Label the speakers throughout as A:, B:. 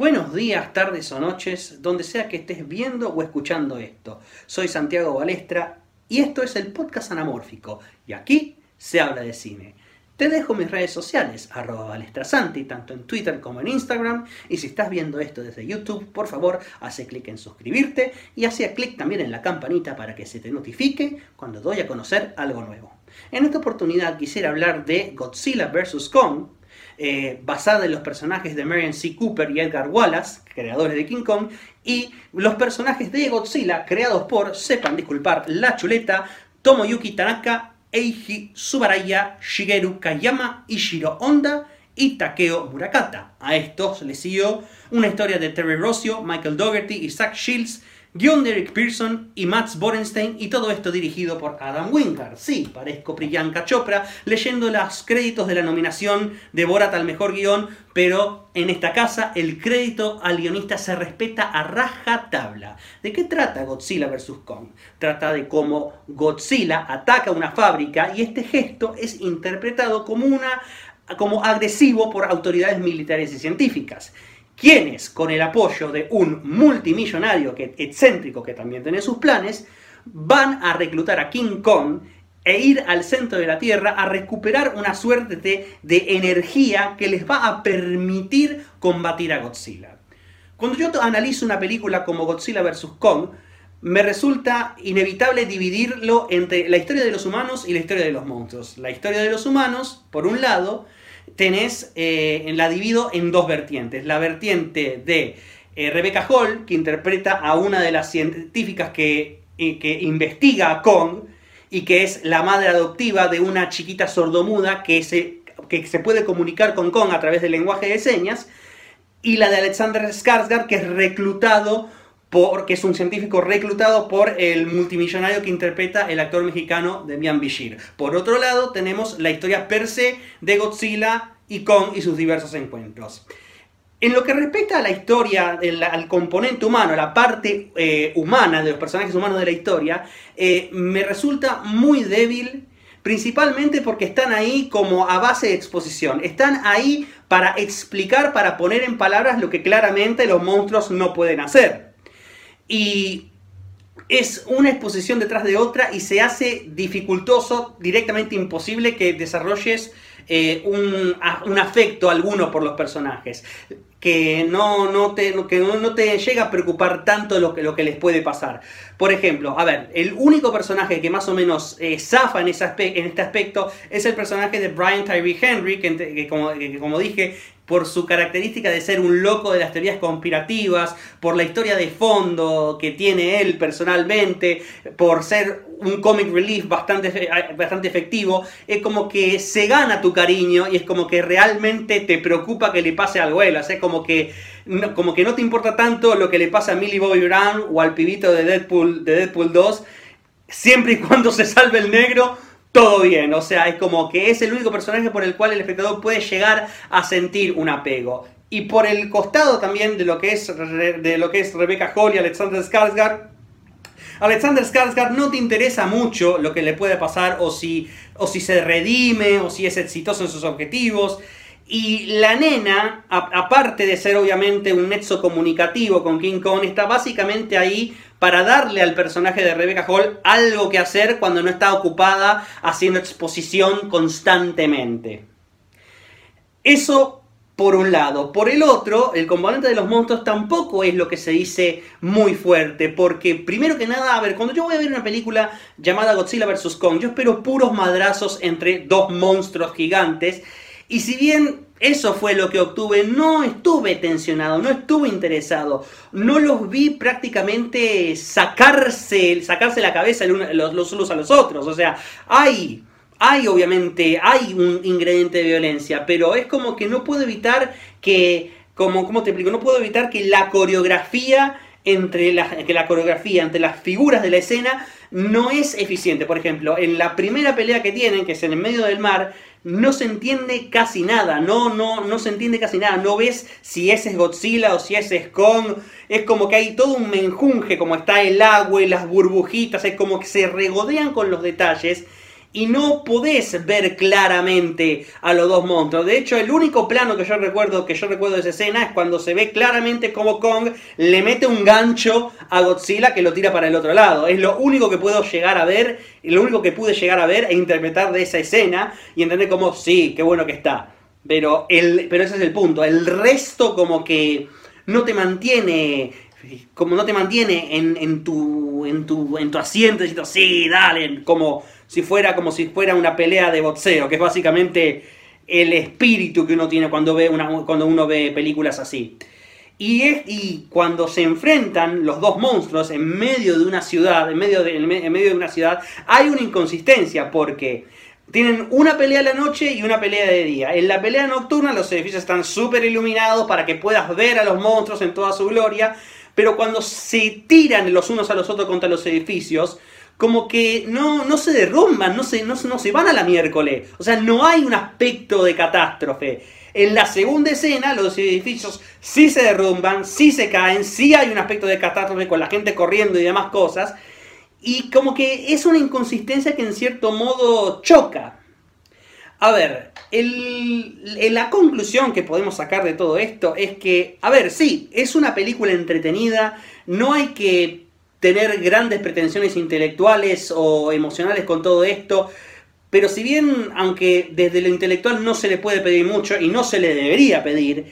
A: Buenos días, tardes o noches, donde sea que estés viendo o escuchando esto. Soy Santiago Balestra y esto es el podcast anamórfico y aquí se habla de cine. Te dejo mis redes sociales, arroba balestrasanti, tanto en Twitter como en Instagram. Y si estás viendo esto desde YouTube, por favor, hace clic en suscribirte y hace clic también en la campanita para que se te notifique cuando doy a conocer algo nuevo. En esta oportunidad quisiera hablar de Godzilla vs. Kong, eh, basada en los personajes de Marion C. Cooper y Edgar Wallace, creadores de King Kong, y los personajes de Godzilla creados por, sepan disculpar la chuleta, Tomoyuki Tanaka Eiji Subaraya, Shigeru Kayama, Ishiro Honda y Takeo Murakata. A estos les siguió una historia de Terry Rossio, Michael Dougherty y Zach Shields, guion de Eric Pearson y Max Borenstein y todo esto dirigido por Adam Wingard. Sí, parezco Priyanka Chopra leyendo los créditos de la nominación de Borat al mejor guion, pero en esta casa el crédito al guionista se respeta a raja tabla. ¿De qué trata Godzilla vs. Kong? Trata de cómo Godzilla ataca una fábrica y este gesto es interpretado como una como agresivo por autoridades militares y científicas quienes, con el apoyo de un multimillonario que, excéntrico que también tiene sus planes, van a reclutar a King Kong e ir al centro de la Tierra a recuperar una suerte de, de energía que les va a permitir combatir a Godzilla. Cuando yo analizo una película como Godzilla vs. Kong, me resulta inevitable dividirlo entre la historia de los humanos y la historia de los monstruos. La historia de los humanos, por un lado, tenés, eh, la divido en dos vertientes. La vertiente de eh, Rebecca Hall, que interpreta a una de las científicas que, eh, que investiga a Kong y que es la madre adoptiva de una chiquita sordomuda que se, que se puede comunicar con Kong a través del lenguaje de señas. Y la de Alexander Skarsgård, que es reclutado porque es un científico reclutado por el multimillonario que interpreta el actor mexicano Demian Bichir. Por otro lado, tenemos la historia per se de Godzilla y Kong y sus diversos encuentros. En lo que respecta a la historia, al componente humano, a la parte eh, humana de los personajes humanos de la historia, eh, me resulta muy débil, principalmente porque están ahí como a base de exposición. Están ahí para explicar, para poner en palabras lo que claramente los monstruos no pueden hacer. Y es una exposición detrás de otra y se hace dificultoso, directamente imposible que desarrolles eh, un, afecto alguno por los personajes. Que no, no te, que no, te llega a preocupar tanto lo que, lo que les puede pasar. Por ejemplo, a ver, el único personaje que más o menos eh, zafa en, ese en este aspecto es el personaje de Brian Tyree Henry, que, como, que como dije, por su característica de ser un loco de las teorías conspirativas, por la historia de fondo que tiene él personalmente, por ser un comic relief bastante, bastante efectivo, es como que se gana tu cariño y es como que realmente te preocupa que le pase algo a él, es como que, no, como que no te importa tanto lo que le pasa a Millie Bobby Brown o al pibito de Deadpool, de Deadpool 2, siempre y cuando se salve el negro, todo bien. O sea, es como que es el único personaje por el cual el espectador puede llegar a sentir un apego. Y por el costado también de lo que es, de lo que es Rebecca Hall y Alexander Skarsgård, Alexander Skarsgård no te interesa mucho lo que le puede pasar o si, o si se redime o si es exitoso en sus objetivos. Y la nena, aparte de ser obviamente un nexo comunicativo con King Kong, está básicamente ahí para darle al personaje de Rebecca Hall algo que hacer cuando no está ocupada haciendo exposición constantemente. Eso por un lado. Por el otro, el componente de los monstruos tampoco es lo que se dice muy fuerte, porque primero que nada, a ver, cuando yo voy a ver una película llamada Godzilla vs. Kong, yo espero puros madrazos entre dos monstruos gigantes y si bien eso fue lo que obtuve, no estuve tensionado, no estuve interesado, no los vi prácticamente sacarse, sacarse la cabeza los, unos a los otros. O sea, hay hay obviamente, hay un ingrediente de violencia, pero es como que no puedo evitar que, como, ¿cómo te explico? No puedo evitar que la coreografía entre la, que la coreografía entre las figuras de la escena no es eficiente. Por ejemplo, en la primera pelea que tienen, que es en el medio del mar, no se entiende casi nada, no, no, no se entiende casi nada, no ves si ese es Godzilla o si ese es Kong, es como que hay todo un menjunje, como está el agua y las burbujitas, es como que se regodean con los detalles y no podés ver claramente a los dos monstruos. De hecho, el único plano que yo recuerdo que yo recuerdo de esa escena es cuando se ve claramente cómo Kong le mete un gancho a Godzilla que lo tira para el otro lado. Es lo único que puedo llegar a ver, lo único que pude llegar a ver e interpretar de esa escena y entender como sí, qué bueno que está. Pero el pero ese es el punto, el resto como que no te mantiene como no te mantiene en, en, tu, en, tu, en tu asiento sí, dale, como si fuera como si fuera una pelea de boxeo, que es básicamente el espíritu que uno tiene cuando, ve una, cuando uno ve películas así. Y, es, y cuando se enfrentan los dos monstruos en medio de una ciudad, en medio de, en medio de una ciudad, hay una inconsistencia porque tienen una pelea a la noche y una pelea de día. En la pelea nocturna los edificios están súper iluminados para que puedas ver a los monstruos en toda su gloria, pero cuando se tiran los unos a los otros contra los edificios, como que no, no se derrumban, no se, no, no se van a la miércoles. O sea, no hay un aspecto de catástrofe. En la segunda escena, los edificios sí se derrumban, sí se caen, sí hay un aspecto de catástrofe con la gente corriendo y demás cosas. Y como que es una inconsistencia que en cierto modo choca. A ver, la conclusión que podemos sacar de todo esto es que, a ver, sí, es una película entretenida, no hay que tener grandes pretensiones intelectuales o emocionales con todo esto. Pero si bien, aunque desde lo intelectual no se le puede pedir mucho y no se le debería pedir,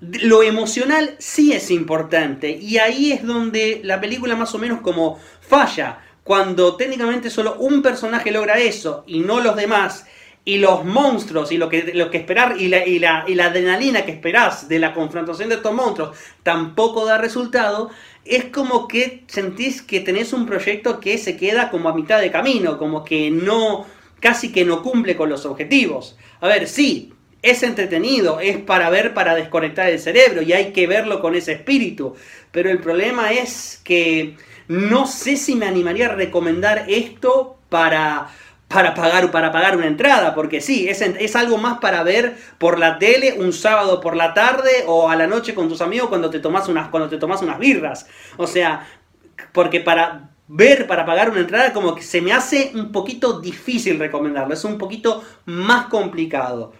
A: lo emocional sí es importante. Y ahí es donde la película más o menos como falla. Cuando técnicamente solo un personaje logra eso y no los demás. Y los monstruos y lo que, lo que esperar y la, y, la, y la adrenalina que esperás de la confrontación de estos monstruos tampoco da resultado es como que sentís que tenés un proyecto que se queda como a mitad de camino, como que no, casi que no cumple con los objetivos. A ver, sí, es entretenido, es para ver, para desconectar el cerebro y hay que verlo con ese espíritu. Pero el problema es que no sé si me animaría a recomendar esto para para pagar, para pagar una entrada, porque sí, es, es, algo más para ver por la tele un sábado por la tarde o a la noche con tus amigos cuando te tomas unas, te tomas unas birras. O sea, porque para ver, para pagar una entrada, como que se me hace un poquito difícil recomendarlo, es un poquito más complicado.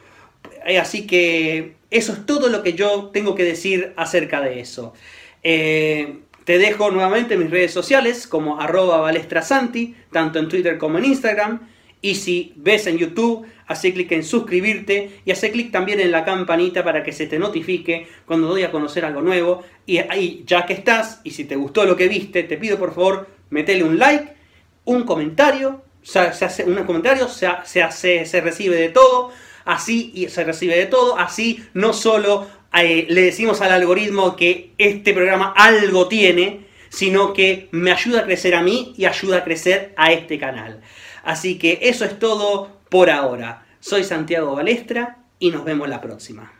A: Eh, así que eso es todo lo que yo tengo que decir acerca de eso. Eh, te dejo nuevamente mis redes sociales como arroba balestrasanti, tanto en Twitter como en Instagram. Y si ves en YouTube, hace clic en suscribirte y hace clic también en la campanita para que se te notifique cuando doy a conocer algo nuevo. Y ahí, ya que estás, y si te gustó lo que viste, te pido por favor, metele un like, un comentario, se hace un comentario, se, se, recibe de todo, así y se recibe de todo, así no solo eh, le decimos al algoritmo que este programa algo tiene, sino que me ayuda a crecer a mí y ayuda a crecer a este canal. Así que eso es todo por ahora. Soy Santiago Balestra y nos vemos la próxima.